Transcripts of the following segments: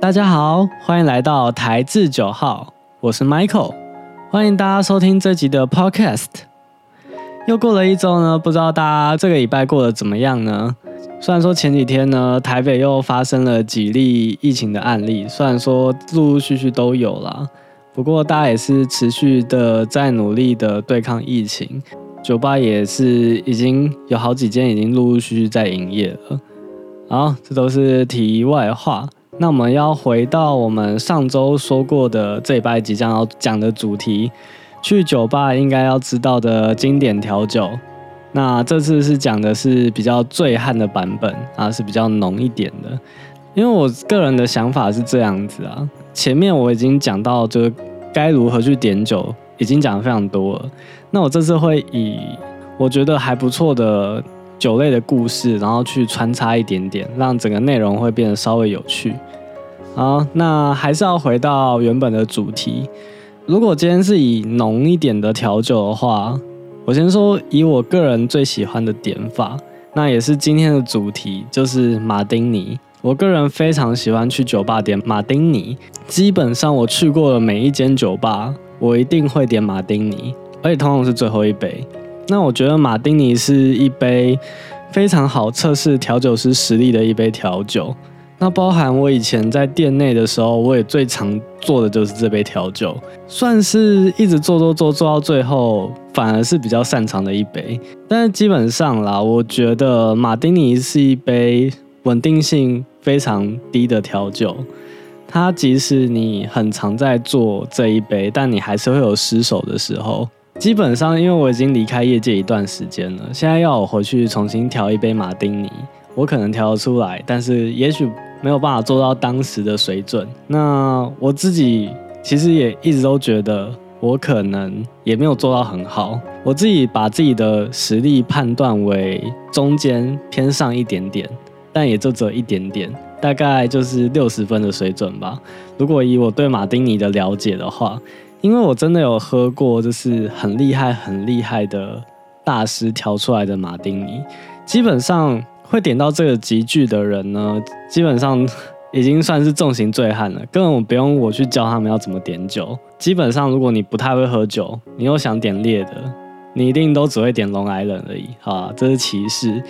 大家好，欢迎来到台字九号，我是 Michael，欢迎大家收听这集的 Podcast。又过了一周呢，不知道大家这个礼拜过得怎么样呢？虽然说前几天呢，台北又发生了几例疫情的案例，虽然说陆陆续续都有啦，不过大家也是持续的在努力的对抗疫情，酒吧也是已经有好几间已经陆陆续续在营业了。好，这都是题外话。那我们要回到我们上周说过的这一拜即将要讲的主题，去酒吧应该要知道的经典调酒。那这次是讲的是比较醉汉的版本啊，是比较浓一点的。因为我个人的想法是这样子啊，前面我已经讲到就是该如何去点酒，已经讲的非常多了。那我这次会以我觉得还不错的酒类的故事，然后去穿插一点点，让整个内容会变得稍微有趣。好，那还是要回到原本的主题。如果今天是以浓一点的调酒的话，我先说以我个人最喜欢的点法，那也是今天的主题，就是马丁尼。我个人非常喜欢去酒吧点马丁尼，基本上我去过的每一间酒吧，我一定会点马丁尼，而且通常是最后一杯。那我觉得马丁尼是一杯非常好测试调酒师实力的一杯调酒。那包含我以前在店内的时候，我也最常做的就是这杯调酒，算是一直做做做做到最后，反而是比较擅长的一杯。但是基本上啦，我觉得马丁尼是一杯稳定性非常低的调酒。它即使你很常在做这一杯，但你还是会有失手的时候。基本上，因为我已经离开业界一段时间了，现在要我回去重新调一杯马丁尼，我可能调得出来，但是也许。没有办法做到当时的水准。那我自己其实也一直都觉得，我可能也没有做到很好。我自己把自己的实力判断为中间偏上一点点，但也就只有一点点，大概就是六十分的水准吧。如果以我对马丁尼的了解的话，因为我真的有喝过，就是很厉害、很厉害的大师调出来的马丁尼，基本上。会点到这个集聚的人呢，基本上已经算是重型醉汉了，根本不用我去教他们要怎么点酒。基本上，如果你不太会喝酒，你又想点烈的，你一定都只会点龙矮人而已。好，这是歧视。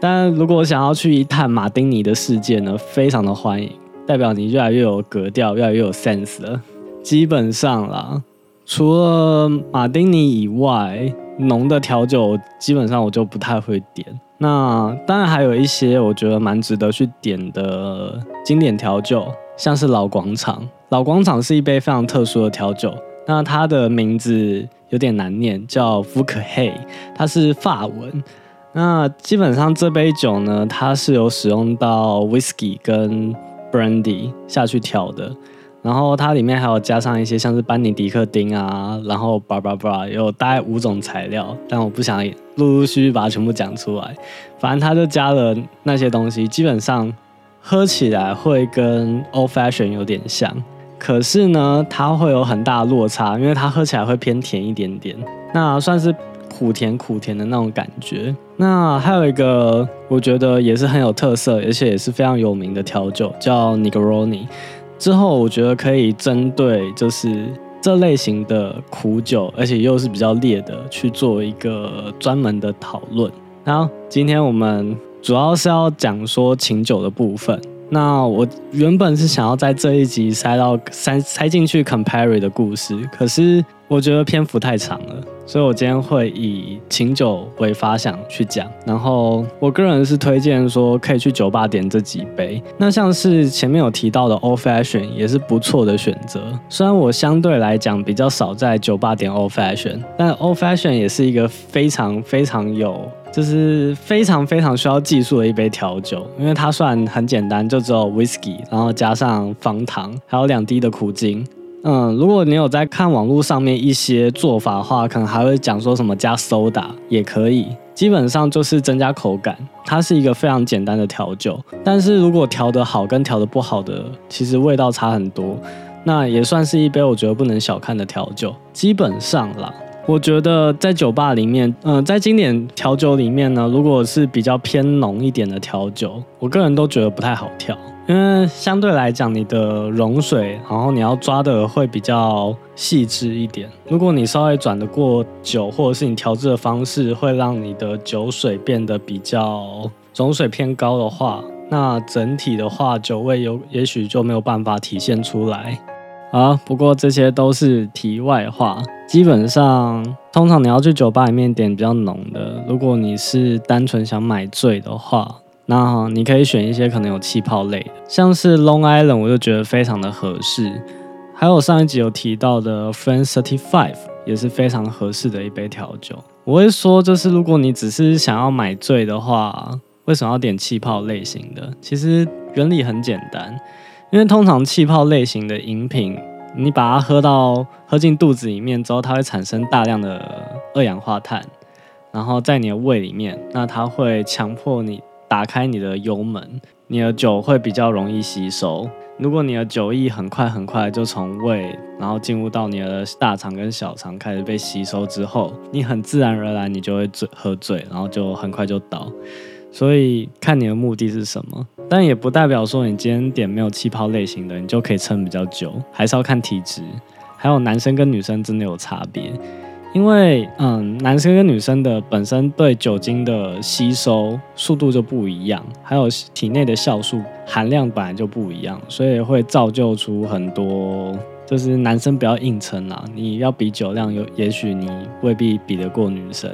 但如果想要去一探马丁尼的世界呢，非常的欢迎，代表你越来越有格调，越来越有 sense 了。基本上啦，除了马丁尼以外，浓的调酒基本上我就不太会点。那当然还有一些我觉得蛮值得去点的经典调酒，像是老广场。老广场是一杯非常特殊的调酒，那它的名字有点难念，叫福可黑，它是法文。那基本上这杯酒呢，它是有使用到 whisky 跟 brandy 下去调的。然后它里面还有加上一些像是班尼迪克丁啊，然后叭叭叭，有大概五种材料，但我不想陆陆续续把它全部讲出来。反正它就加了那些东西，基本上喝起来会跟 Old Fashion 有点像，可是呢，它会有很大的落差，因为它喝起来会偏甜一点点，那算是苦甜苦甜的那种感觉。那还有一个我觉得也是很有特色，而且也是非常有名的调酒，叫 Negroni。之后我觉得可以针对就是这类型的苦酒，而且又是比较烈的，去做一个专门的讨论。然后，今天我们主要是要讲说琴酒的部分。那我原本是想要在这一集塞到塞塞进去 Compare 的故事，可是我觉得篇幅太长了。所以我今天会以琴酒为发想去讲，然后我个人是推荐说可以去酒吧点这几杯。那像是前面有提到的 Old Fashion 也是不错的选择。虽然我相对来讲比较少在酒吧点 Old Fashion，但 Old Fashion 也是一个非常非常有，就是非常非常需要技术的一杯调酒，因为它算很简单，就只有 Whisky，然后加上方糖，还有两滴的苦精。嗯，如果你有在看网络上面一些做法的话，可能还会讲说什么加 soda 也可以，基本上就是增加口感。它是一个非常简单的调酒，但是如果调得好跟调得不好的，其实味道差很多。那也算是一杯我觉得不能小看的调酒。基本上啦，我觉得在酒吧里面，嗯，在经典调酒里面呢，如果是比较偏浓一点的调酒，我个人都觉得不太好调。因为相对来讲，你的融水，然后你要抓的会比较细致一点。如果你稍微转得过久，或者是你调制的方式会让你的酒水变得比较溶水偏高的话，那整体的话酒味有也许就没有办法体现出来。啊，不过这些都是题外话。基本上，通常你要去酒吧里面点比较浓的。如果你是单纯想买醉的话，那你可以选一些可能有气泡类的，像是 Long Island，我就觉得非常的合适。还有上一集有提到的 Friend Thirty Five，也是非常合适的一杯调酒。我会说，就是如果你只是想要买醉的话，为什么要点气泡类型的？其实原理很简单。因为通常气泡类型的饮品，你把它喝到喝进肚子里面之后，它会产生大量的二氧化碳，然后在你的胃里面，那它会强迫你打开你的幽门，你的酒会比较容易吸收。如果你的酒液很快很快就从胃，然后进入到你的大肠跟小肠开始被吸收之后，你很自然而然你就会醉喝醉，然后就很快就倒。所以看你的目的是什么，但也不代表说你今天点没有气泡类型的，你就可以撑比较久，还是要看体质，还有男生跟女生真的有差别，因为嗯，男生跟女生的本身对酒精的吸收速度就不一样，还有体内的酵素含量本来就不一样，所以会造就出很多，就是男生不要硬撑啦，你要比酒量，有也许你未必比得过女生。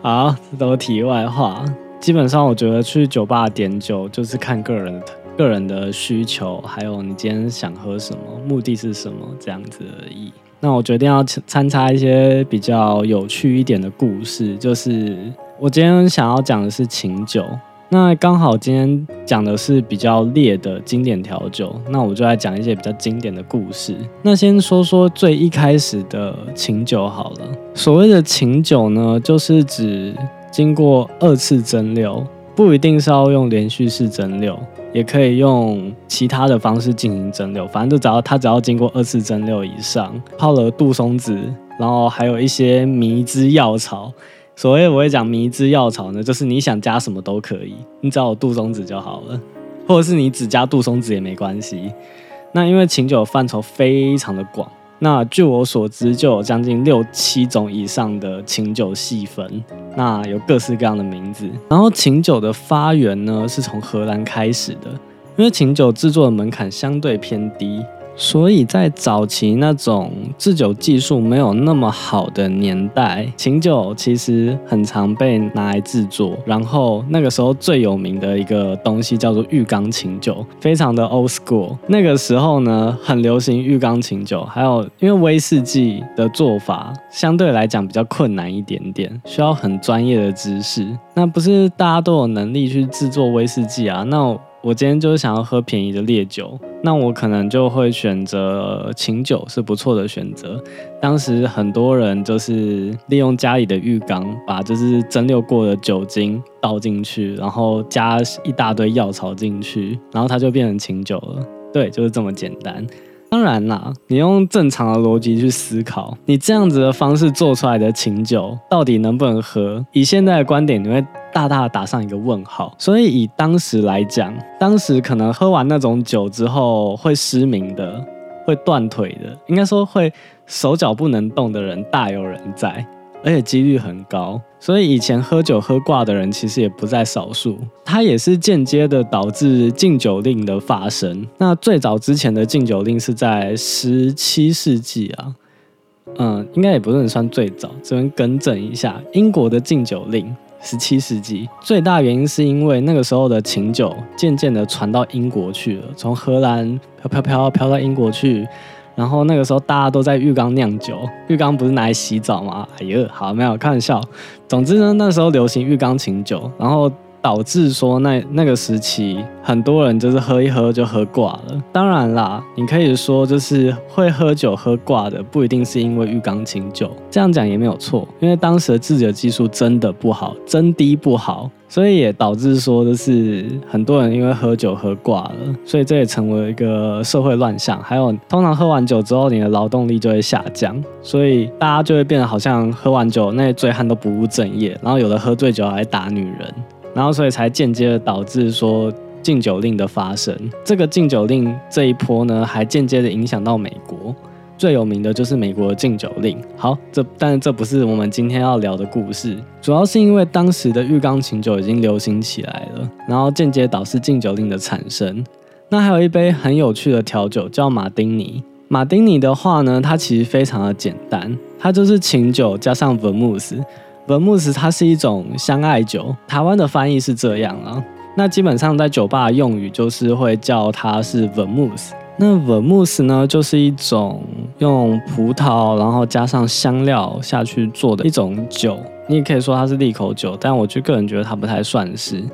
好，这都题外话。基本上，我觉得去酒吧点酒就是看个人个人的需求，还有你今天想喝什么，目的是什么这样子而已。那我决定要参插一些比较有趣一点的故事，就是我今天想要讲的是琴酒。那刚好今天讲的是比较烈的经典调酒，那我就来讲一些比较经典的故事。那先说说最一开始的琴酒好了。所谓的琴酒呢，就是指。经过二次蒸馏，不一定是要用连续式蒸馏，也可以用其他的方式进行蒸馏。反正就只要它只要经过二次蒸馏以上，泡了杜松子，然后还有一些迷之药草。所谓我会讲迷之药草呢，就是你想加什么都可以，你只要有杜松子就好了，或者是你只加杜松子也没关系。那因为琴酒范畴非常的广。那据我所知，就有将近六七种以上的琴酒细分，那有各式各样的名字。然后琴酒的发源呢，是从荷兰开始的，因为琴酒制作的门槛相对偏低。所以在早期那种制酒技术没有那么好的年代，琴酒其实很常被拿来制作。然后那个时候最有名的一个东西叫做浴缸琴酒，非常的 old school。那个时候呢，很流行浴缸琴酒。还有因为威士忌的做法相对来讲比较困难一点点，需要很专业的知识。那不是大家都有能力去制作威士忌啊？那我今天就是想要喝便宜的烈酒，那我可能就会选择琴酒是不错的选择。当时很多人就是利用家里的浴缸，把就是蒸馏过的酒精倒进去，然后加一大堆药草进去，然后它就变成琴酒了。对，就是这么简单。当然啦，你用正常的逻辑去思考，你这样子的方式做出来的琴酒到底能不能喝？以现在的观点，你会大大打上一个问号。所以以当时来讲，当时可能喝完那种酒之后会失明的、会断腿的，应该说会手脚不能动的人大有人在。而且几率很高，所以以前喝酒喝挂的人其实也不在少数。它也是间接的导致禁酒令的发生。那最早之前的禁酒令是在十七世纪啊，嗯，应该也不能算最早，这边更正一下，英国的禁酒令十七世纪。最大原因是因为那个时候的琴酒渐渐的传到英国去了，从荷兰飘飘飘飘到英国去。然后那个时候大家都在浴缸酿酒，浴缸不是拿来洗澡吗？哎呀，好没有开玩笑。总之呢，那时候流行浴缸琴酒，然后导致说那那个时期很多人就是喝一喝就喝挂了。当然啦，你可以说就是会喝酒喝挂的不一定是因为浴缸清酒，这样讲也没有错，因为当时的制酒技术真的不好，真滴不好。所以也导致说，就是很多人因为喝酒喝挂了，所以这也成为一个社会乱象。还有，通常喝完酒之后，你的劳动力就会下降，所以大家就会变得好像喝完酒那些醉汉都不务正业，然后有的喝醉酒还打女人，然后所以才间接的导致说。禁酒令的发生。这个禁酒令这一波呢，还间接的影响到美国。最有名的就是美国的禁酒令。好，这但这不是我们今天要聊的故事，主要是因为当时的浴缸琴酒已经流行起来了，然后间接导致禁酒令的产生。那还有一杯很有趣的调酒叫马丁尼。马丁尼的话呢，它其实非常的简单，它就是琴酒加上 vermouth。Vermouth 它是一种香艾酒，台湾的翻译是这样啊。那基本上在酒吧用语就是会叫它是 vermouth。那 vermouth 呢，就是一种用葡萄然后加上香料下去做的一种酒，你也可以说它是利口酒，但我就个人觉得它不太算是。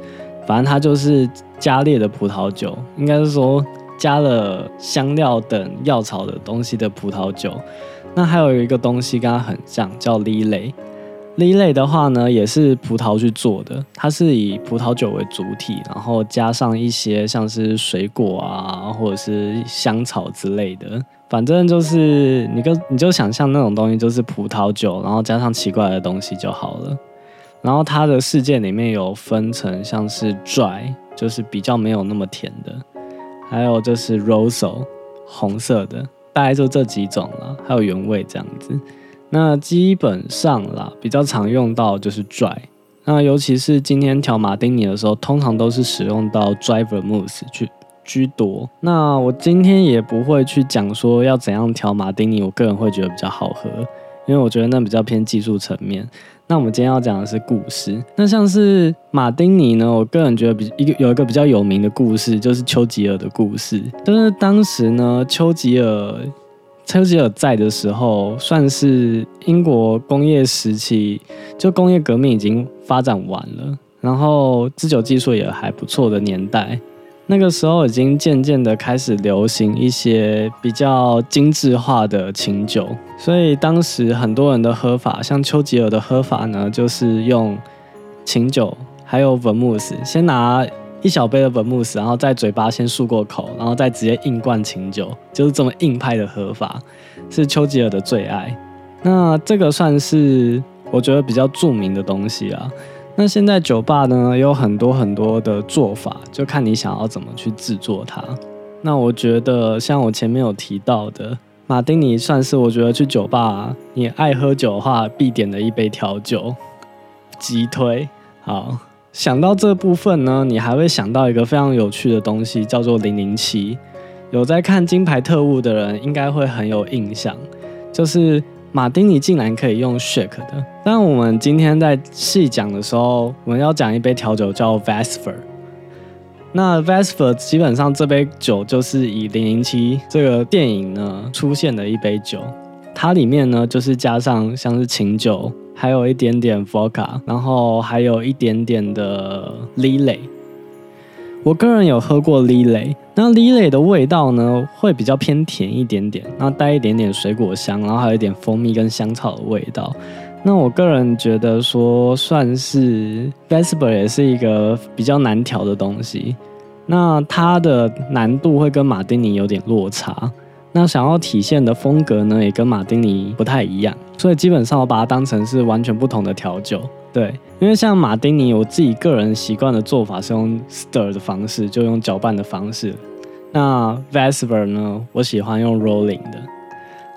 反正它就是加烈的葡萄酒，应该是说加了香料等药草的东西的葡萄酒。那还有一个东西跟它很像，叫另一类。的话呢，也是葡萄去做的，它是以葡萄酒为主体，然后加上一些像是水果啊，或者是香草之类的。反正就是你就你就想象那种东西，就是葡萄酒，然后加上奇怪的东西就好了。然后它的世界里面有分成像是 dry，就是比较没有那么甜的，还有就是 rosé，红色的，大概就这几种了，还有原味这样子。那基本上啦，比较常用到就是 dry。那尤其是今天调马丁尼的时候，通常都是使用到 dry vermouth 去居多。那我今天也不会去讲说要怎样调马丁尼，我个人会觉得比较好喝，因为我觉得那比较偏技术层面。那我们今天要讲的是故事。那像是马丁尼呢，我个人觉得比一个有一个比较有名的故事，就是丘吉尔的故事。就是当时呢，丘吉尔。丘吉尔在的时候，算是英国工业时期，就工业革命已经发展完了，然后制酒技术也还不错的年代。那个时候已经渐渐的开始流行一些比较精致化的琴酒，所以当时很多人的喝法，像丘吉尔的喝法呢，就是用琴酒还有文木斯，先拿。一小杯的本慕斯，然后在嘴巴先漱过口，然后再直接硬灌清酒，就是这么硬派的喝法，是丘吉尔的最爱。那这个算是我觉得比较著名的东西啊。那现在酒吧呢有很多很多的做法，就看你想要怎么去制作它。那我觉得像我前面有提到的马丁尼，算是我觉得去酒吧你爱喝酒的话必点的一杯调酒，急推好。想到这部分呢，你还会想到一个非常有趣的东西，叫做零零七。有在看《金牌特务》的人应该会很有印象，就是马丁尼竟然可以用 shake 的。但我们今天在细讲的时候，我们要讲一杯调酒叫 Vesper。那 Vesper 基本上这杯酒就是以零零七这个电影呢出现的一杯酒，它里面呢就是加上像是琴酒。还有一点点 vodka，然后还有一点点的 lily。我个人有喝过 lily，那 lily 的味道呢会比较偏甜一点点，那带一点点水果香，然后还有一点蜂蜜跟香草的味道。那我个人觉得说算是 vesper 也是一个比较难调的东西，那它的难度会跟马丁尼有点落差。那想要体现的风格呢，也跟马丁尼不太一样，所以基本上我把它当成是完全不同的调酒。对，因为像马丁尼，我自己个人习惯的做法是用 stir 的方式，就用搅拌的方式。那 Vesper 呢，我喜欢用 rolling 的。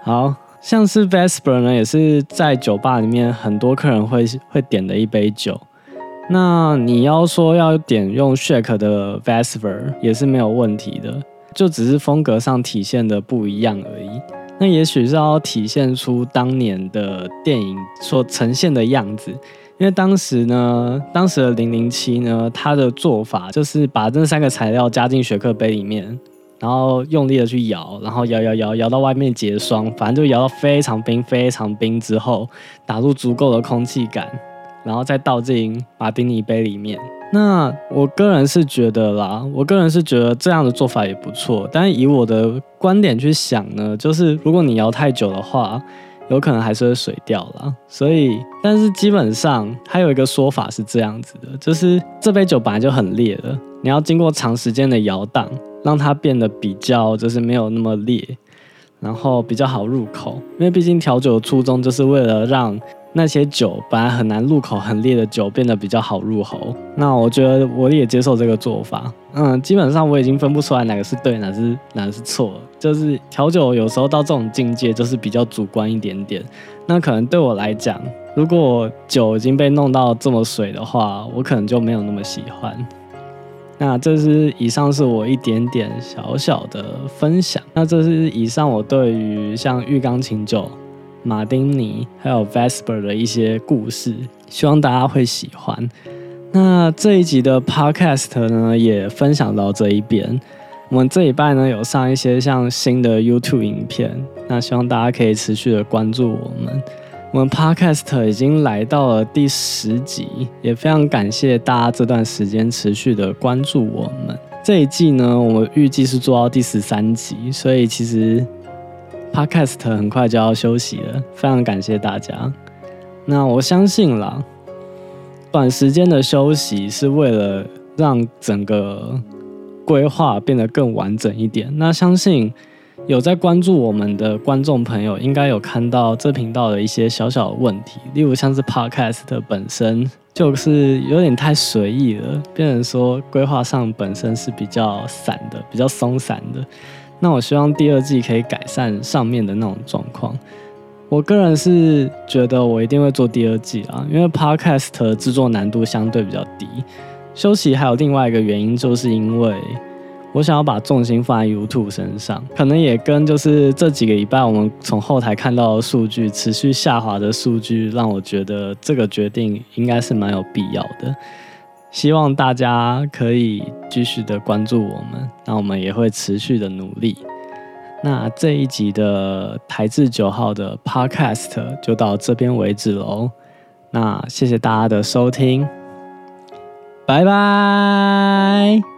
好像是 Vesper 呢，也是在酒吧里面很多客人会会点的一杯酒。那你要说要点用 shake 的 Vesper 也是没有问题的。就只是风格上体现的不一样而已。那也许是要体现出当年的电影所呈现的样子。因为当时呢，当时的零零七呢，它的做法就是把这三个材料加进雪克杯里面，然后用力的去摇，然后摇摇摇摇到外面结霜，反正就摇到非常冰非常冰之后，打入足够的空气感，然后再倒进马丁尼杯里面。那我个人是觉得啦，我个人是觉得这样的做法也不错。但以我的观点去想呢，就是如果你摇太久的话，有可能还是会水掉了。所以，但是基本上还有一个说法是这样子的，就是这杯酒本来就很烈了，你要经过长时间的摇荡，让它变得比较就是没有那么烈，然后比较好入口。因为毕竟调酒的初衷就是为了让那些酒本来很难入口、很烈的酒变得比较好入喉。那我觉得我也接受这个做法。嗯，基本上我已经分不出来哪个是对，哪是哪是错。就是调酒有时候到这种境界，就是比较主观一点点。那可能对我来讲，如果酒已经被弄到这么水的话，我可能就没有那么喜欢。那这是以上是我一点点小小的分享。那这是以上我对于像玉缸琴酒。马丁尼还有 Vesper 的一些故事，希望大家会喜欢。那这一集的 Podcast 呢，也分享到这一边。我们这一拜呢，有上一些像新的 YouTube 影片，那希望大家可以持续的关注我们。我们 Podcast 已经来到了第十集，也非常感谢大家这段时间持续的关注我们。这一季呢，我们预计是做到第十三集，所以其实。Podcast 很快就要休息了，非常感谢大家。那我相信啦，短时间的休息是为了让整个规划变得更完整一点。那相信有在关注我们的观众朋友，应该有看到这频道的一些小小的问题，例如像是 Podcast 本身就是有点太随意了，变成说规划上本身是比较散的，比较松散的。那我希望第二季可以改善上面的那种状况。我个人是觉得我一定会做第二季啊，因为 Podcast 制作难度相对比较低。休息还有另外一个原因，就是因为我想要把重心放在 YouTube 身上，可能也跟就是这几个礼拜我们从后台看到的数据持续下滑的数据，让我觉得这个决定应该是蛮有必要的。希望大家可以继续的关注我们，那我们也会持续的努力。那这一集的台制九号的 Podcast 就到这边为止喽。那谢谢大家的收听，拜拜。